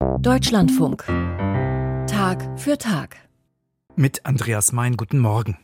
Deutschlandfunk. Tag für Tag. Mit Andreas Mein, guten Morgen.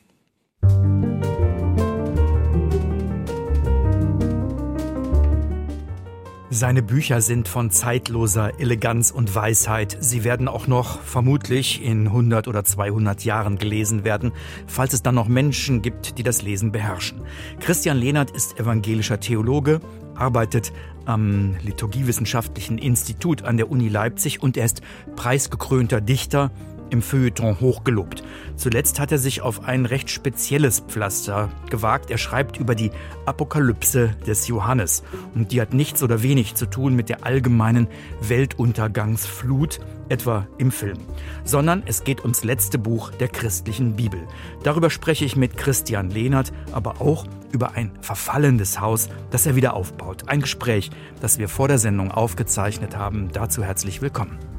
Seine Bücher sind von zeitloser Eleganz und Weisheit. Sie werden auch noch vermutlich in 100 oder 200 Jahren gelesen werden, falls es dann noch Menschen gibt, die das Lesen beherrschen. Christian Lehnert ist evangelischer Theologe, arbeitet am Liturgiewissenschaftlichen Institut an der Uni Leipzig und er ist preisgekrönter Dichter, im Feuilleton hochgelobt. Zuletzt hat er sich auf ein recht spezielles Pflaster gewagt. Er schreibt über die Apokalypse des Johannes. Und die hat nichts oder wenig zu tun mit der allgemeinen Weltuntergangsflut, etwa im Film, sondern es geht ums letzte Buch der christlichen Bibel. Darüber spreche ich mit Christian Lehnert, aber auch über ein verfallendes Haus, das er wieder aufbaut. Ein Gespräch, das wir vor der Sendung aufgezeichnet haben. Dazu herzlich willkommen.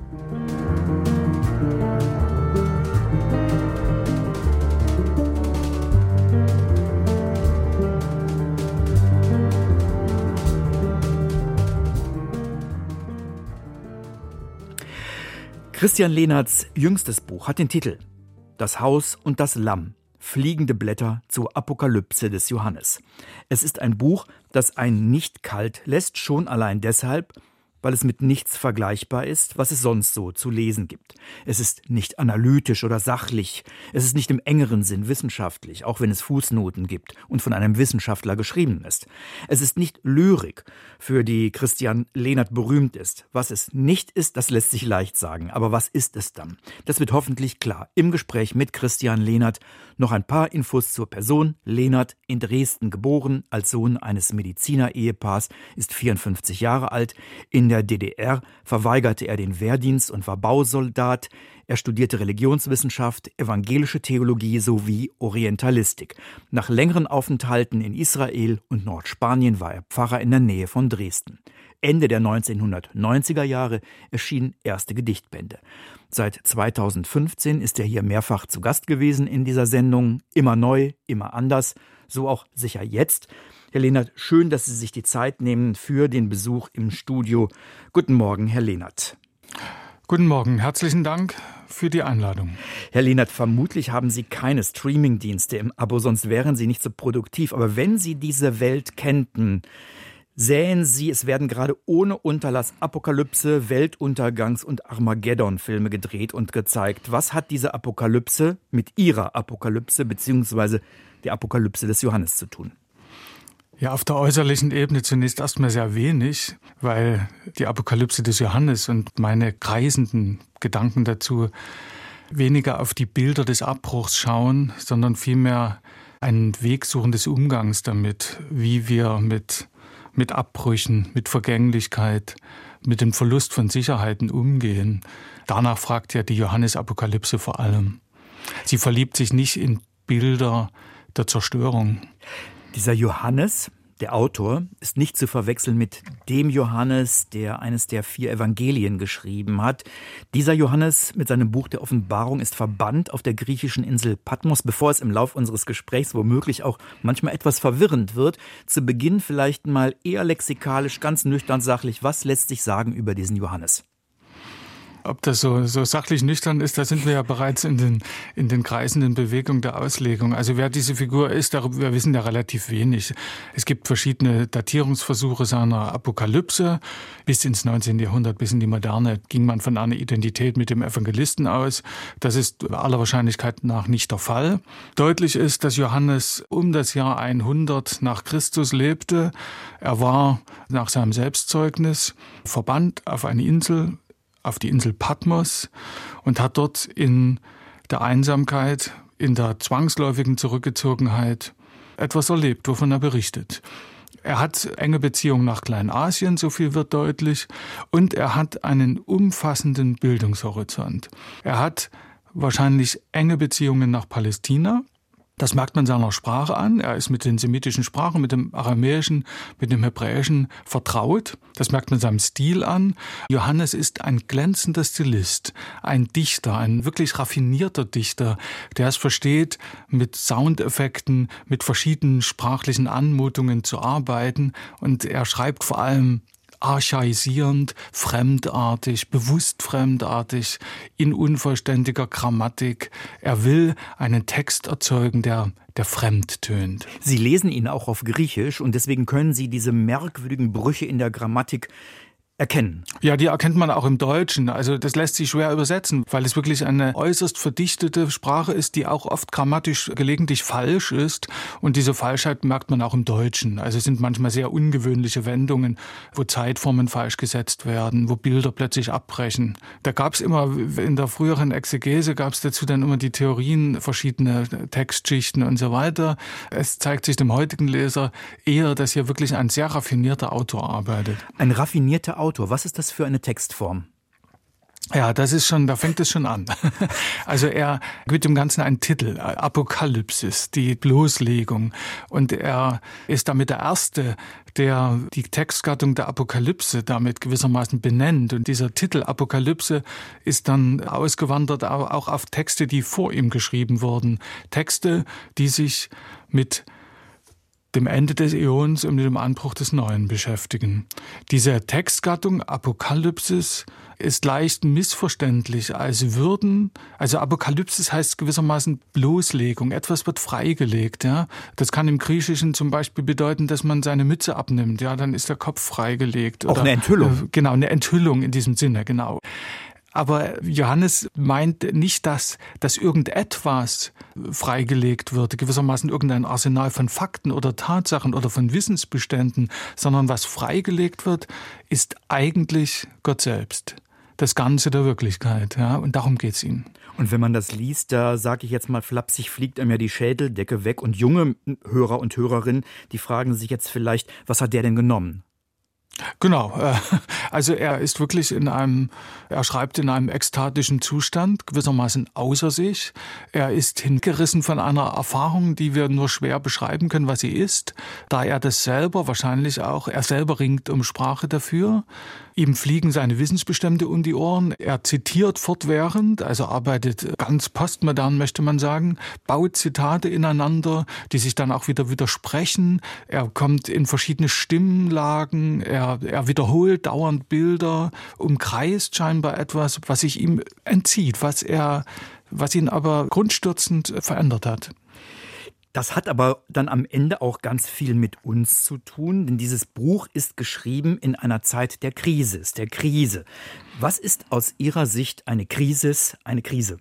Christian Lehnerts jüngstes Buch hat den Titel Das Haus und das Lamm. Fliegende Blätter zur Apokalypse des Johannes. Es ist ein Buch, das einen nicht kalt lässt, schon allein deshalb, weil es mit nichts vergleichbar ist, was es sonst so zu lesen gibt. Es ist nicht analytisch oder sachlich, es ist nicht im engeren Sinn wissenschaftlich, auch wenn es Fußnoten gibt und von einem Wissenschaftler geschrieben ist. Es ist nicht Lyrik, für die Christian Lehnert berühmt ist. Was es nicht ist, das lässt sich leicht sagen, aber was ist es dann? Das wird hoffentlich klar im Gespräch mit Christian Lehnert. Noch ein paar Infos zur Person. Lehnert in Dresden geboren, als Sohn eines Mediziner-Ehepaars, ist 54 Jahre alt, in in der DDR verweigerte er den Wehrdienst und war Bausoldat. Er studierte Religionswissenschaft, evangelische Theologie sowie Orientalistik. Nach längeren Aufenthalten in Israel und Nordspanien war er Pfarrer in der Nähe von Dresden. Ende der 1990er Jahre erschienen erste Gedichtbände. Seit 2015 ist er hier mehrfach zu Gast gewesen in dieser Sendung. Immer neu, immer anders. So auch sicher jetzt. Herr Lehnert, schön, dass Sie sich die Zeit nehmen für den Besuch im Studio. Guten Morgen, Herr Lehnert. Guten Morgen, herzlichen Dank für die Einladung. Herr Lehnert, vermutlich haben Sie keine Streamingdienste im Abo, sonst wären Sie nicht so produktiv. Aber wenn Sie diese Welt kennten, sähen Sie, es werden gerade ohne Unterlass Apokalypse, Weltuntergangs- und Armageddon-Filme gedreht und gezeigt. Was hat diese Apokalypse mit Ihrer Apokalypse bzw. der Apokalypse des Johannes zu tun? Ja, auf der äußerlichen Ebene zunächst erstmal sehr wenig, weil die Apokalypse des Johannes und meine kreisenden Gedanken dazu weniger auf die Bilder des Abbruchs schauen, sondern vielmehr einen Weg suchen des Umgangs damit, wie wir mit, mit Abbrüchen, mit Vergänglichkeit, mit dem Verlust von Sicherheiten umgehen. Danach fragt ja die Johannes-Apokalypse vor allem. Sie verliebt sich nicht in Bilder der Zerstörung. Dieser Johannes, der Autor, ist nicht zu verwechseln mit dem Johannes, der eines der vier Evangelien geschrieben hat. Dieser Johannes mit seinem Buch der Offenbarung ist verbannt auf der griechischen Insel Patmos, bevor es im Lauf unseres Gesprächs womöglich auch manchmal etwas verwirrend wird. Zu Beginn vielleicht mal eher lexikalisch, ganz nüchtern sachlich, was lässt sich sagen über diesen Johannes? Ob das so, so sachlich nüchtern ist, da sind wir ja bereits in den, in den kreisenden Bewegungen der Auslegung. Also wer diese Figur ist, darüber wir wissen ja relativ wenig. Es gibt verschiedene Datierungsversuche seiner Apokalypse. Bis ins 19. Jahrhundert, bis in die Moderne, ging man von einer Identität mit dem Evangelisten aus. Das ist aller Wahrscheinlichkeit nach nicht der Fall. Deutlich ist, dass Johannes um das Jahr 100 nach Christus lebte. Er war nach seinem Selbstzeugnis verbannt auf eine Insel auf die Insel Patmos und hat dort in der Einsamkeit, in der zwangsläufigen Zurückgezogenheit etwas erlebt, wovon er berichtet. Er hat enge Beziehungen nach Kleinasien, so viel wird deutlich, und er hat einen umfassenden Bildungshorizont. Er hat wahrscheinlich enge Beziehungen nach Palästina, das merkt man seiner Sprache an. Er ist mit den semitischen Sprachen, mit dem Aramäischen, mit dem Hebräischen vertraut. Das merkt man seinem Stil an. Johannes ist ein glänzender Stilist, ein Dichter, ein wirklich raffinierter Dichter, der es versteht, mit Soundeffekten, mit verschiedenen sprachlichen Anmutungen zu arbeiten. Und er schreibt vor allem archaisierend, fremdartig, bewusst fremdartig, in unvollständiger Grammatik. Er will einen Text erzeugen, der der fremd tönt. Sie lesen ihn auch auf Griechisch und deswegen können Sie diese merkwürdigen Brüche in der Grammatik erkennen. Ja, die erkennt man auch im Deutschen. Also das lässt sich schwer übersetzen, weil es wirklich eine äußerst verdichtete Sprache ist, die auch oft grammatisch gelegentlich falsch ist. Und diese Falschheit merkt man auch im Deutschen. Also es sind manchmal sehr ungewöhnliche Wendungen, wo Zeitformen falsch gesetzt werden, wo Bilder plötzlich abbrechen. Da gab es immer, in der früheren Exegese gab es dazu dann immer die Theorien, verschiedene Textschichten und so weiter. Es zeigt sich dem heutigen Leser eher, dass hier wirklich ein sehr raffinierter Autor arbeitet. Ein raffinierter Autor Autor. Was ist das für eine Textform? Ja, das ist schon, da fängt es schon an. Also er gibt dem Ganzen einen Titel, Apokalypsis, die Bloßlegung. Und er ist damit der Erste, der die Textgattung der Apokalypse damit gewissermaßen benennt. Und dieser Titel Apokalypse ist dann ausgewandert auch auf Texte, die vor ihm geschrieben wurden. Texte, die sich mit dem Ende des Äons und mit dem Anbruch des Neuen beschäftigen. Diese Textgattung Apokalypsis ist leicht missverständlich als würden, also Apokalypsis heißt gewissermaßen Bloßlegung, etwas wird freigelegt, ja. Das kann im Griechischen zum Beispiel bedeuten, dass man seine Mütze abnimmt, ja, dann ist der Kopf freigelegt. Auch oder, eine Enthüllung. Äh, genau, eine Enthüllung in diesem Sinne, genau. Aber Johannes meint nicht, dass, dass irgendetwas freigelegt wird, gewissermaßen irgendein Arsenal von Fakten oder Tatsachen oder von Wissensbeständen, sondern was freigelegt wird, ist eigentlich Gott selbst. Das Ganze der Wirklichkeit, ja, und darum geht's ihm. Und wenn man das liest, da sage ich jetzt mal flapsig, fliegt einem ja die Schädeldecke weg. Und junge Hörer und Hörerinnen, die fragen sich jetzt vielleicht, was hat der denn genommen? Genau, äh, also er ist wirklich in einem, er schreibt in einem ekstatischen Zustand, gewissermaßen außer sich. Er ist hingerissen von einer Erfahrung, die wir nur schwer beschreiben können, was sie ist, da er das selber wahrscheinlich auch, er selber ringt um Sprache dafür. Ihm fliegen seine Wissensbestände um die Ohren. Er zitiert fortwährend, also arbeitet ganz postmodern, möchte man sagen, baut Zitate ineinander, die sich dann auch wieder widersprechen. Er kommt in verschiedene Stimmlagen. Er, er wiederholt dauernd Bilder, umkreist scheinbar etwas, was sich ihm entzieht, was er, was ihn aber grundstürzend verändert hat. Das hat aber dann am Ende auch ganz viel mit uns zu tun, denn dieses Buch ist geschrieben in einer Zeit der Krise, der Krise. Was ist aus Ihrer Sicht eine Krise, eine Krise?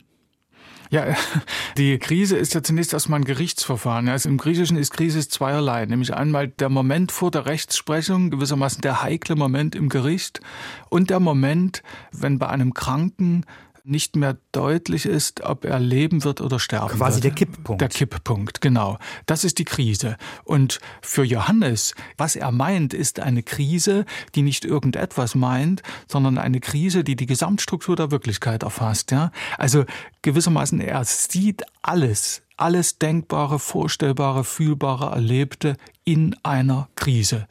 Ja, die Krise ist ja zunächst erstmal ein Gerichtsverfahren. Also Im Griechischen ist Krise zweierlei, nämlich einmal der Moment vor der Rechtsprechung, gewissermaßen der heikle Moment im Gericht und der Moment, wenn bei einem Kranken nicht mehr deutlich ist, ob er leben wird oder sterben Quasi wird. der Kipppunkt. Der Kipppunkt, genau. Das ist die Krise. Und für Johannes, was er meint, ist eine Krise, die nicht irgendetwas meint, sondern eine Krise, die die Gesamtstruktur der Wirklichkeit erfasst. Ja? Also gewissermaßen, er sieht alles, alles Denkbare, Vorstellbare, Fühlbare, Erlebte in einer Krise.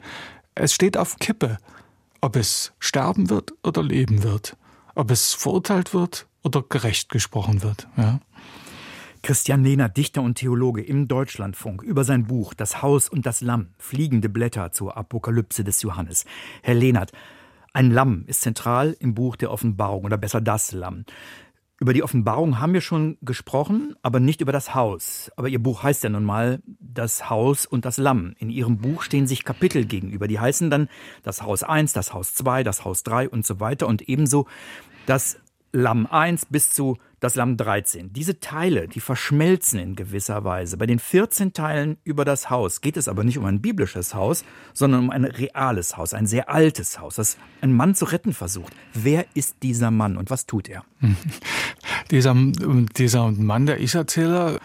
Es steht auf Kippe, ob es sterben wird oder leben wird ob es verurteilt wird oder gerecht gesprochen wird. Ja. Christian Lehner, Dichter und Theologe im Deutschlandfunk, über sein Buch Das Haus und das Lamm, fliegende Blätter zur Apokalypse des Johannes. Herr Lehnert, ein Lamm ist zentral im Buch der Offenbarung oder besser das Lamm. Über die Offenbarung haben wir schon gesprochen, aber nicht über das Haus. Aber Ihr Buch heißt ja nun mal Das Haus und das Lamm. In Ihrem Buch stehen sich Kapitel gegenüber. Die heißen dann das Haus 1, das Haus 2, das Haus 3 und so weiter. Und ebenso das Lamm 1 bis zu das Lamm 13. Diese Teile, die verschmelzen in gewisser Weise. Bei den 14 Teilen über das Haus geht es aber nicht um ein biblisches Haus, sondern um ein reales Haus, ein sehr altes Haus, das ein Mann zu retten versucht. Wer ist dieser Mann und was tut er? dieser, dieser Mann, der Ich-Erzähler,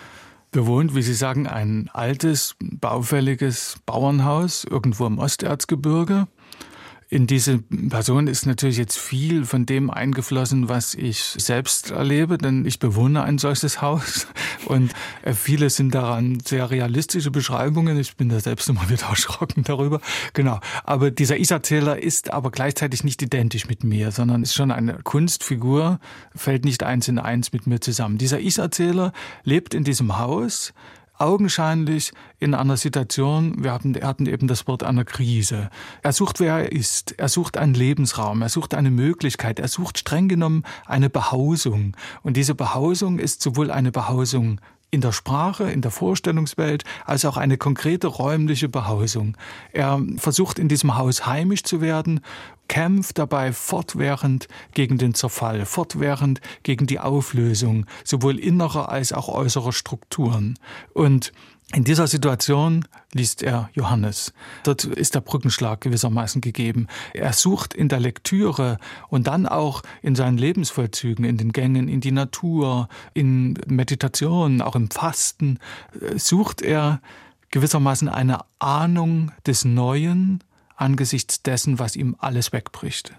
bewohnt, wie Sie sagen, ein altes, baufälliges Bauernhaus irgendwo im Osterzgebirge in diese Person ist natürlich jetzt viel von dem eingeflossen, was ich selbst erlebe, denn ich bewohne ein solches Haus und äh, viele sind daran sehr realistische Beschreibungen. Ich bin da selbst immer wieder erschrocken darüber. Genau. Aber dieser Ich-Erzähler ist aber gleichzeitig nicht identisch mit mir, sondern ist schon eine Kunstfigur, fällt nicht eins in eins mit mir zusammen. Dieser Ich-Erzähler lebt in diesem Haus, augenscheinlich in einer Situation, wir hatten, hatten eben das Wort einer Krise. Er sucht, wer er ist. Er sucht einen Lebensraum. Er sucht eine Möglichkeit. Er sucht streng genommen eine Behausung. Und diese Behausung ist sowohl eine Behausung in der Sprache, in der Vorstellungswelt, als auch eine konkrete räumliche Behausung. Er versucht in diesem Haus heimisch zu werden, kämpft dabei fortwährend gegen den Zerfall, fortwährend gegen die Auflösung, sowohl innerer als auch äußerer Strukturen. Und in dieser Situation liest er Johannes. Dort ist der Brückenschlag gewissermaßen gegeben. Er sucht in der Lektüre und dann auch in seinen Lebensvollzügen, in den Gängen in die Natur, in Meditation, auch im Fasten, äh, sucht er gewissermaßen eine Ahnung des Neuen angesichts dessen, was ihm alles wegbricht.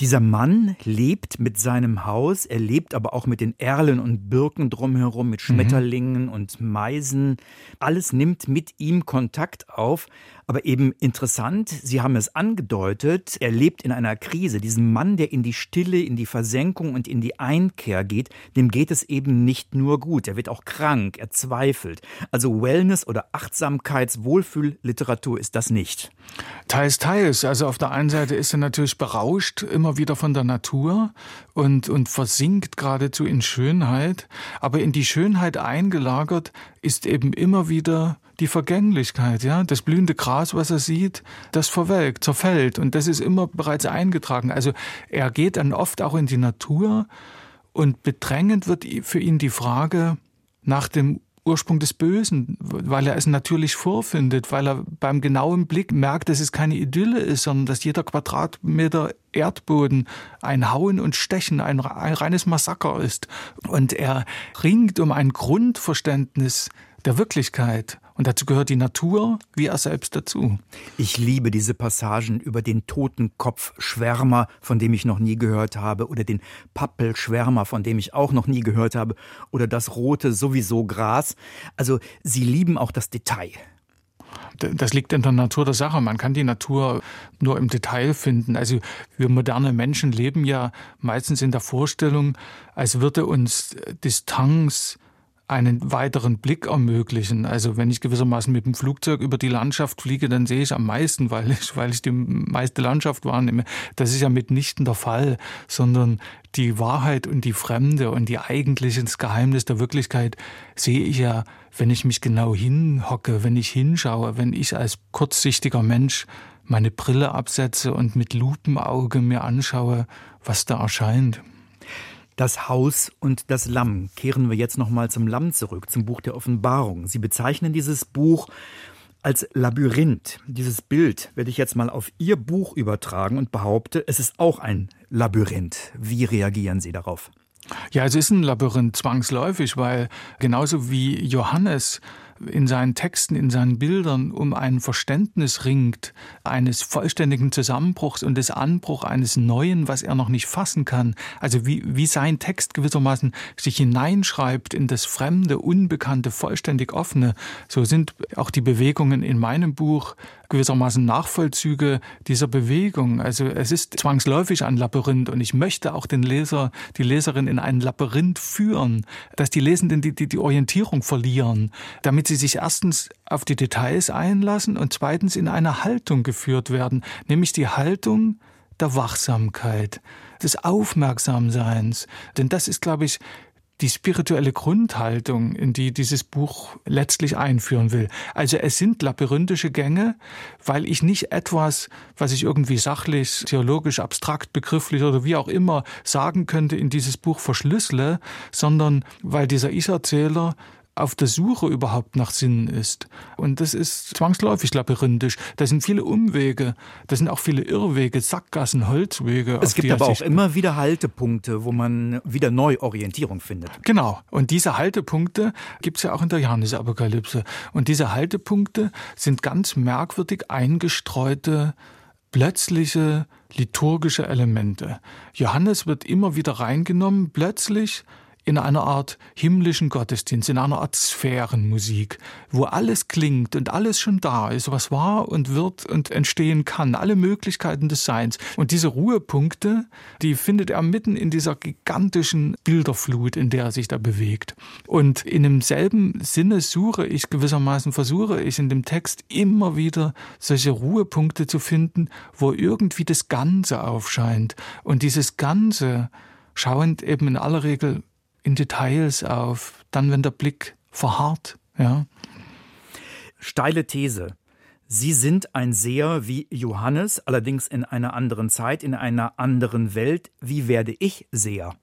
Dieser Mann lebt mit seinem Haus, er lebt aber auch mit den Erlen und Birken drumherum, mit mhm. Schmetterlingen mhm. und Meisen. Alles nimmt mit ihm Kontakt auf. Aber eben interessant, Sie haben es angedeutet, er lebt in einer Krise. Diesen Mann, der in die Stille, in die Versenkung und in die Einkehr geht, dem geht es eben nicht nur gut. Er wird auch krank, er zweifelt. Also Wellness- oder Achtsamkeits-Wohlfühlliteratur ist das nicht. Teils, teils. Also auf der einen Seite ist er natürlich berauscht, immer wieder von der Natur und, und versinkt geradezu in Schönheit. Aber in die Schönheit eingelagert ist eben immer wieder die Vergänglichkeit, ja, das blühende Gras, was er sieht, das verwelkt, zerfällt und das ist immer bereits eingetragen. Also er geht dann oft auch in die Natur und bedrängend wird für ihn die Frage nach dem Ursprung des Bösen, weil er es natürlich vorfindet, weil er beim genauen Blick merkt, dass es keine Idylle ist, sondern dass jeder Quadratmeter Erdboden ein Hauen und Stechen, ein, ein reines Massaker ist. Und er ringt um ein Grundverständnis der Wirklichkeit. Und dazu gehört die Natur wie er selbst dazu. Ich liebe diese Passagen über den Totenkopfschwärmer, von dem ich noch nie gehört habe, oder den Pappelschwärmer, von dem ich auch noch nie gehört habe, oder das rote sowieso Gras. Also sie lieben auch das Detail. Das liegt in der Natur der Sache. Man kann die Natur nur im Detail finden. Also wir moderne Menschen leben ja meistens in der Vorstellung, als würde uns Distanz einen weiteren Blick ermöglichen. Also wenn ich gewissermaßen mit dem Flugzeug über die Landschaft fliege, dann sehe ich am meisten, weil ich, weil ich die meiste Landschaft wahrnehme. Das ist ja mitnichten der Fall, sondern die Wahrheit und die Fremde und die eigentliche Geheimnis der Wirklichkeit sehe ich ja, wenn ich mich genau hinhocke, wenn ich hinschaue, wenn ich als kurzsichtiger Mensch meine Brille absetze und mit Lupenauge mir anschaue, was da erscheint. Das Haus und das Lamm. Kehren wir jetzt nochmal zum Lamm zurück, zum Buch der Offenbarung. Sie bezeichnen dieses Buch als Labyrinth. Dieses Bild werde ich jetzt mal auf Ihr Buch übertragen und behaupte, es ist auch ein Labyrinth. Wie reagieren Sie darauf? Ja, es ist ein Labyrinth zwangsläufig, weil genauso wie Johannes in seinen Texten, in seinen Bildern um ein Verständnis ringt, eines vollständigen Zusammenbruchs und des Anbruchs eines Neuen, was er noch nicht fassen kann. Also wie, wie sein Text gewissermaßen sich hineinschreibt in das Fremde, Unbekannte, vollständig Offene. So sind auch die Bewegungen in meinem Buch gewissermaßen Nachvollzüge dieser Bewegung. Also es ist zwangsläufig ein Labyrinth und ich möchte auch den Leser, die Leserin in ein Labyrinth führen, dass die Lesenden die, die, die Orientierung verlieren, damit sie sich erstens auf die Details einlassen und zweitens in eine Haltung geführt werden, nämlich die Haltung der Wachsamkeit, des Aufmerksamseins. Denn das ist, glaube ich, die spirituelle Grundhaltung, in die dieses Buch letztlich einführen will. Also es sind labyrinthische Gänge, weil ich nicht etwas, was ich irgendwie sachlich, theologisch, abstrakt, begrifflich oder wie auch immer sagen könnte, in dieses Buch verschlüssele, sondern weil dieser Ich-Erzähler auf der Suche überhaupt nach Sinn ist. Und das ist zwangsläufig labyrinthisch. Da sind viele Umwege, da sind auch viele Irrwege, Sackgassen, Holzwege. Es gibt aber auch immer wieder Haltepunkte, wo man wieder neu Orientierung findet. Genau. Und diese Haltepunkte gibt es ja auch in der Johannesapokalypse. Und diese Haltepunkte sind ganz merkwürdig eingestreute plötzliche liturgische Elemente. Johannes wird immer wieder reingenommen, plötzlich in einer Art himmlischen Gottesdienst, in einer Art Sphärenmusik, wo alles klingt und alles schon da ist, was war und wird und entstehen kann, alle Möglichkeiten des Seins. Und diese Ruhepunkte, die findet er mitten in dieser gigantischen Bilderflut, in der er sich da bewegt. Und in demselben Sinne suche ich gewissermaßen, versuche ich in dem Text immer wieder solche Ruhepunkte zu finden, wo irgendwie das Ganze aufscheint. Und dieses Ganze, schauend eben in aller Regel in Details auf, dann wenn der Blick verharrt, ja. Steile These. Sie sind ein Seher wie Johannes, allerdings in einer anderen Zeit, in einer anderen Welt. Wie werde ich Seher?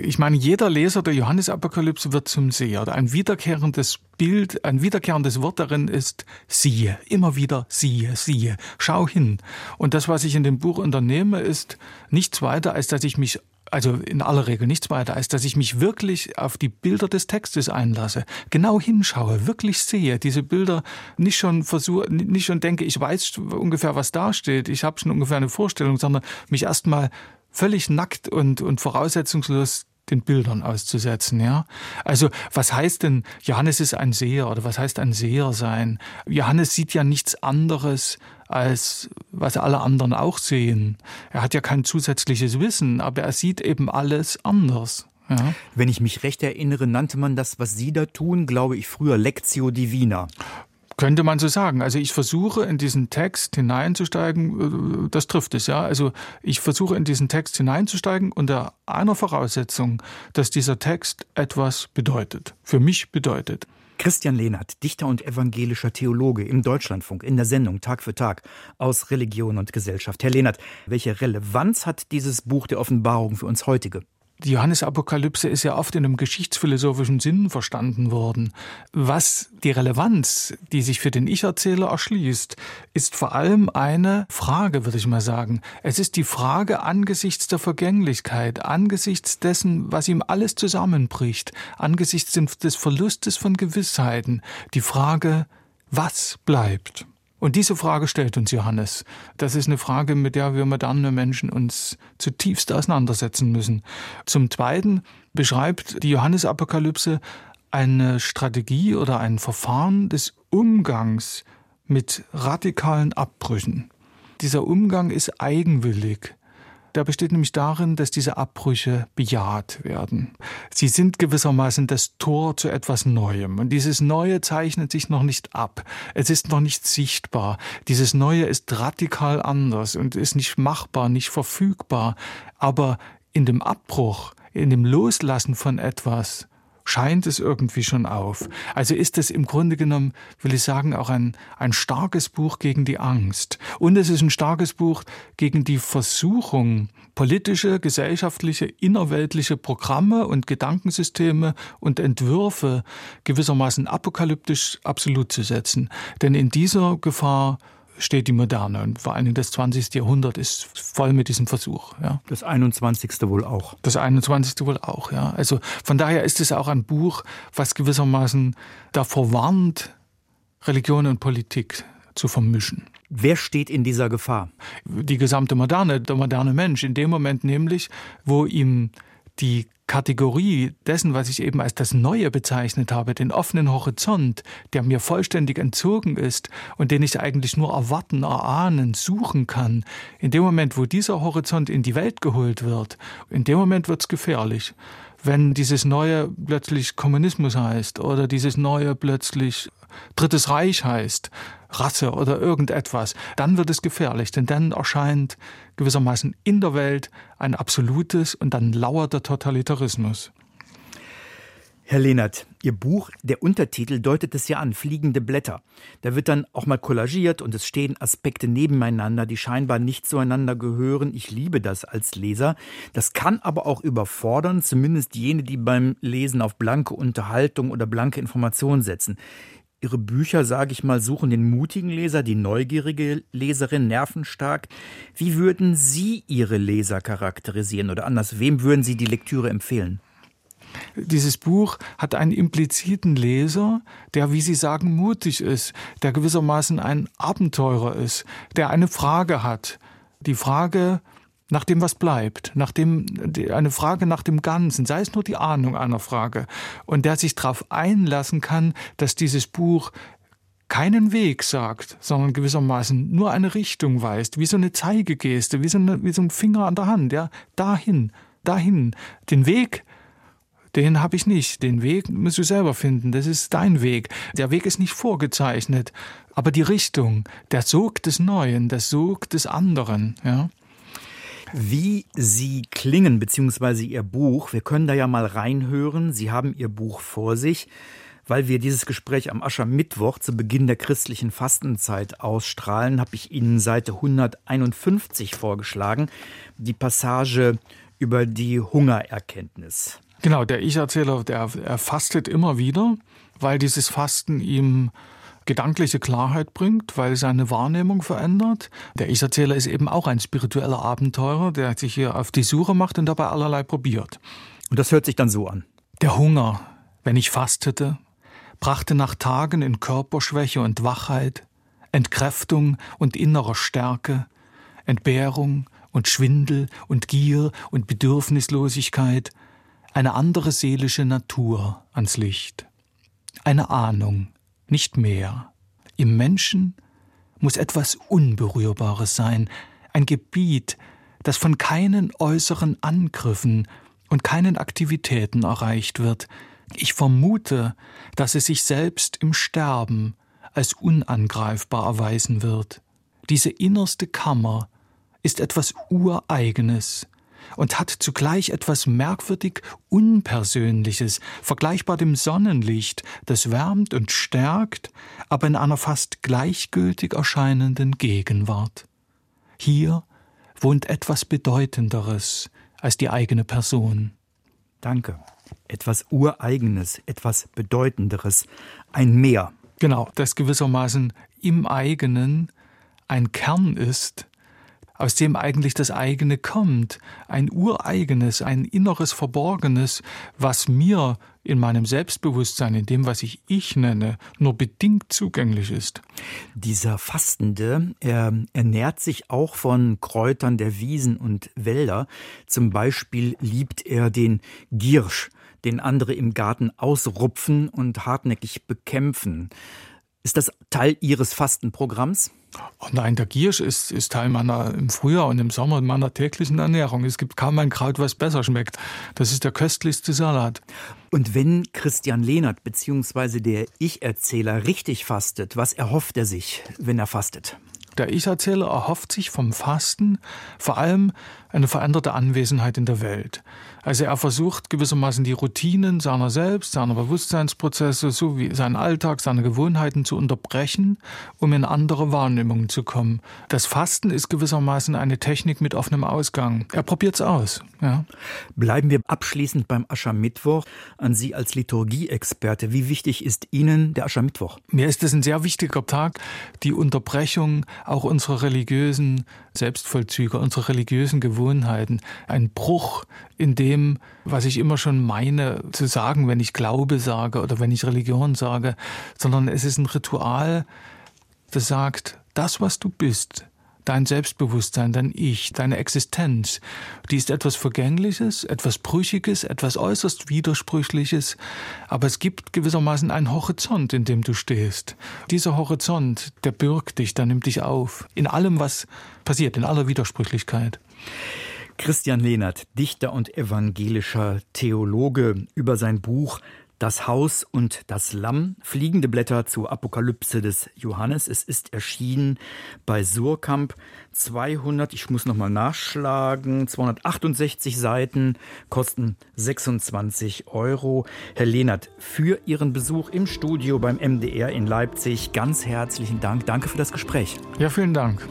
Ich meine, jeder Leser der Johannesapokalypse wird zum Seher. Ein wiederkehrendes Bild, ein wiederkehrendes Wort darin ist siehe. Immer wieder siehe, siehe. Schau hin. Und das, was ich in dem Buch unternehme, ist nichts weiter, als dass ich mich also in aller Regel nichts weiter, als dass ich mich wirklich auf die Bilder des Textes einlasse, genau hinschaue, wirklich sehe, diese Bilder nicht schon versuche, nicht schon denke, ich weiß ungefähr, was da steht, ich habe schon ungefähr eine Vorstellung, sondern mich erstmal völlig nackt und, und voraussetzungslos den Bildern auszusetzen, ja. Also, was heißt denn, Johannes ist ein Seher oder was heißt ein Seher sein? Johannes sieht ja nichts anderes als was alle anderen auch sehen. Er hat ja kein zusätzliches Wissen, aber er sieht eben alles anders. Ja. Wenn ich mich recht erinnere, nannte man das, was Sie da tun, glaube ich, früher Lectio Divina. Könnte man so sagen. Also ich versuche in diesen Text hineinzusteigen, äh, das trifft es, ja. Also ich versuche in diesen Text hineinzusteigen unter einer Voraussetzung, dass dieser Text etwas bedeutet, für mich bedeutet. Christian Lehnert, Dichter und evangelischer Theologe im Deutschlandfunk in der Sendung Tag für Tag aus Religion und Gesellschaft. Herr Lehnert, welche Relevanz hat dieses Buch der Offenbarung für uns heutige? Die Johannesapokalypse ist ja oft in einem geschichtsphilosophischen Sinn verstanden worden. Was die Relevanz, die sich für den Ich-Erzähler erschließt, ist vor allem eine Frage, würde ich mal sagen. Es ist die Frage angesichts der Vergänglichkeit, angesichts dessen, was ihm alles zusammenbricht, angesichts des Verlustes von Gewissheiten, die Frage, was bleibt? Und diese Frage stellt uns Johannes. Das ist eine Frage, mit der wir moderne Menschen uns zutiefst auseinandersetzen müssen. Zum Zweiten beschreibt die Johannesapokalypse eine Strategie oder ein Verfahren des Umgangs mit radikalen Abbrüchen. Dieser Umgang ist eigenwillig. Der besteht nämlich darin, dass diese Abbrüche bejaht werden. Sie sind gewissermaßen das Tor zu etwas Neuem. Und dieses Neue zeichnet sich noch nicht ab. Es ist noch nicht sichtbar. Dieses Neue ist radikal anders und ist nicht machbar, nicht verfügbar. Aber in dem Abbruch, in dem Loslassen von etwas, scheint es irgendwie schon auf. Also ist es im Grunde genommen, will ich sagen, auch ein, ein starkes Buch gegen die Angst. Und es ist ein starkes Buch gegen die Versuchung, politische, gesellschaftliche, innerweltliche Programme und Gedankensysteme und Entwürfe gewissermaßen apokalyptisch absolut zu setzen. Denn in dieser Gefahr steht die Moderne und vor allem das 20. Jahrhundert ist voll mit diesem Versuch. Ja. Das 21. wohl auch. Das 21. wohl auch, ja. Also von daher ist es auch ein Buch, was gewissermaßen davor warnt, Religion und Politik zu vermischen. Wer steht in dieser Gefahr? Die gesamte Moderne, der moderne Mensch. In dem Moment nämlich, wo ihm die Kategorie dessen, was ich eben als das Neue bezeichnet habe, den offenen Horizont, der mir vollständig entzogen ist und den ich eigentlich nur erwarten, erahnen, suchen kann, in dem Moment, wo dieser Horizont in die Welt geholt wird, in dem Moment wird es gefährlich. Wenn dieses Neue plötzlich Kommunismus heißt oder dieses Neue plötzlich Drittes Reich heißt, Rasse oder irgendetwas, dann wird es gefährlich, denn dann erscheint gewissermaßen in der Welt ein absolutes und dann lauert der Totalitarismus. Herr Lehnert, Ihr Buch, der Untertitel deutet es ja an, fliegende Blätter. Da wird dann auch mal kollagiert und es stehen Aspekte nebeneinander, die scheinbar nicht zueinander gehören. Ich liebe das als Leser. Das kann aber auch überfordern, zumindest jene, die beim Lesen auf blanke Unterhaltung oder blanke Information setzen. Ihre Bücher, sage ich mal, suchen den mutigen Leser, die neugierige Leserin nervenstark. Wie würden Sie Ihre Leser charakterisieren oder anders, wem würden Sie die Lektüre empfehlen? Dieses Buch hat einen impliziten Leser, der, wie Sie sagen, mutig ist, der gewissermaßen ein Abenteurer ist, der eine Frage hat. Die Frage, nach dem, was bleibt, nach dem, eine Frage nach dem Ganzen, sei es nur die Ahnung einer Frage, und der sich darauf einlassen kann, dass dieses Buch keinen Weg sagt, sondern gewissermaßen nur eine Richtung weist, wie so eine Zeigegeste, wie so, eine, wie so ein Finger an der Hand, ja, dahin, dahin. Den Weg, den habe ich nicht. Den Weg musst du selber finden. Das ist dein Weg. Der Weg ist nicht vorgezeichnet, aber die Richtung, der Sog des Neuen, der Sog des anderen, ja. Wie Sie klingen, beziehungsweise Ihr Buch, wir können da ja mal reinhören. Sie haben Ihr Buch vor sich weil wir dieses Gespräch am Aschermittwoch zu Beginn der christlichen Fastenzeit ausstrahlen, habe ich Ihnen Seite 151 vorgeschlagen, die Passage über die Hungererkenntnis. Genau, der Ich-Erzähler, der er fastet immer wieder, weil dieses Fasten ihm gedankliche Klarheit bringt, weil seine Wahrnehmung verändert. Der Ich-Erzähler ist eben auch ein spiritueller Abenteurer, der sich hier auf die Suche macht und dabei allerlei probiert. Und das hört sich dann so an. Der Hunger, wenn ich fastete, brachte nach Tagen in Körperschwäche und Wachheit, Entkräftung und innerer Stärke, Entbehrung und Schwindel und Gier und Bedürfnislosigkeit, eine andere seelische Natur ans Licht. Eine Ahnung, nicht mehr. Im Menschen muss etwas Unberührbares sein, ein Gebiet, das von keinen äußeren Angriffen und keinen Aktivitäten erreicht wird, ich vermute, dass es sich selbst im Sterben als unangreifbar erweisen wird. Diese innerste Kammer ist etwas Ureigenes und hat zugleich etwas merkwürdig Unpersönliches, vergleichbar dem Sonnenlicht, das wärmt und stärkt, aber in einer fast gleichgültig erscheinenden Gegenwart. Hier wohnt etwas Bedeutenderes als die eigene Person. Danke etwas Ureigenes, etwas Bedeutenderes, ein Mehr. Genau, das gewissermaßen im eigenen ein Kern ist, aus dem eigentlich das eigene kommt, ein ureigenes, ein inneres Verborgenes, was mir in meinem Selbstbewusstsein, in dem, was ich ich nenne, nur bedingt zugänglich ist. Dieser Fastende, er ernährt sich auch von Kräutern der Wiesen und Wälder. Zum Beispiel liebt er den Giersch, den andere im Garten ausrupfen und hartnäckig bekämpfen. Ist das Teil Ihres Fastenprogramms? Oh nein, der Giersch ist, ist Teil meiner im Frühjahr und im Sommer meiner täglichen Ernährung. Es gibt kaum ein Kraut, was besser schmeckt. Das ist der köstlichste Salat. Und wenn Christian Lehnert bzw. der Ich-Erzähler richtig fastet, was erhofft er sich, wenn er fastet? Der Ich-Erzähler erhofft sich vom Fasten vor allem eine veränderte Anwesenheit in der Welt. Also er versucht gewissermaßen die Routinen seiner selbst, seiner Bewusstseinsprozesse sowie seinen Alltag, seine Gewohnheiten zu unterbrechen, um in andere Wahrnehmungen zu kommen. Das Fasten ist gewissermaßen eine Technik mit offenem Ausgang. Er probiert's aus. Ja. Bleiben wir abschließend beim Aschermittwoch. An Sie als Liturgieexperte, wie wichtig ist Ihnen der Aschermittwoch? Mir ist es ein sehr wichtiger Tag, die Unterbrechung auch unserer religiösen Selbstvollzüge, unserer religiösen Gewohnheiten. Ein Bruch in dem, was ich immer schon meine zu sagen, wenn ich Glaube sage oder wenn ich Religion sage, sondern es ist ein Ritual, das sagt, das, was du bist, dein Selbstbewusstsein, dein Ich, deine Existenz, die ist etwas Vergängliches, etwas Brüchiges, etwas äußerst Widersprüchliches, aber es gibt gewissermaßen einen Horizont, in dem du stehst. Dieser Horizont, der birgt dich, der nimmt dich auf, in allem, was passiert, in aller Widersprüchlichkeit. Christian Lehnert, Dichter und evangelischer Theologe, über sein Buch Das Haus und das Lamm, fliegende Blätter zur Apokalypse des Johannes. Es ist erschienen bei Surkamp 200, ich muss nochmal nachschlagen, 268 Seiten, kosten 26 Euro. Herr Lehnert, für Ihren Besuch im Studio beim MDR in Leipzig ganz herzlichen Dank. Danke für das Gespräch. Ja, vielen Dank.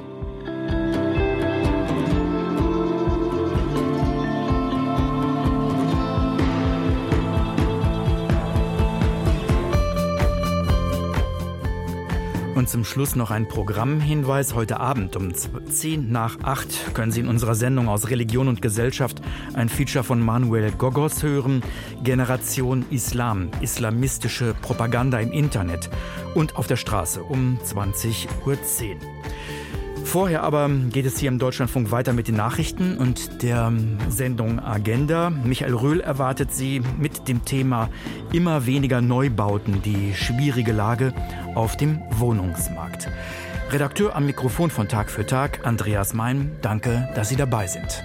Und zum Schluss noch ein Programmhinweis. Heute Abend um 10 nach 8 können Sie in unserer Sendung aus Religion und Gesellschaft ein Feature von Manuel Gogos hören. Generation Islam, islamistische Propaganda im Internet und auf der Straße um 20.10 Uhr. Vorher aber geht es hier im Deutschlandfunk weiter mit den Nachrichten und der Sendung Agenda. Michael Röhl erwartet Sie mit dem Thema immer weniger Neubauten, die schwierige Lage auf dem Wohnungsmarkt. Redakteur am Mikrofon von Tag für Tag, Andreas Mein, danke, dass Sie dabei sind.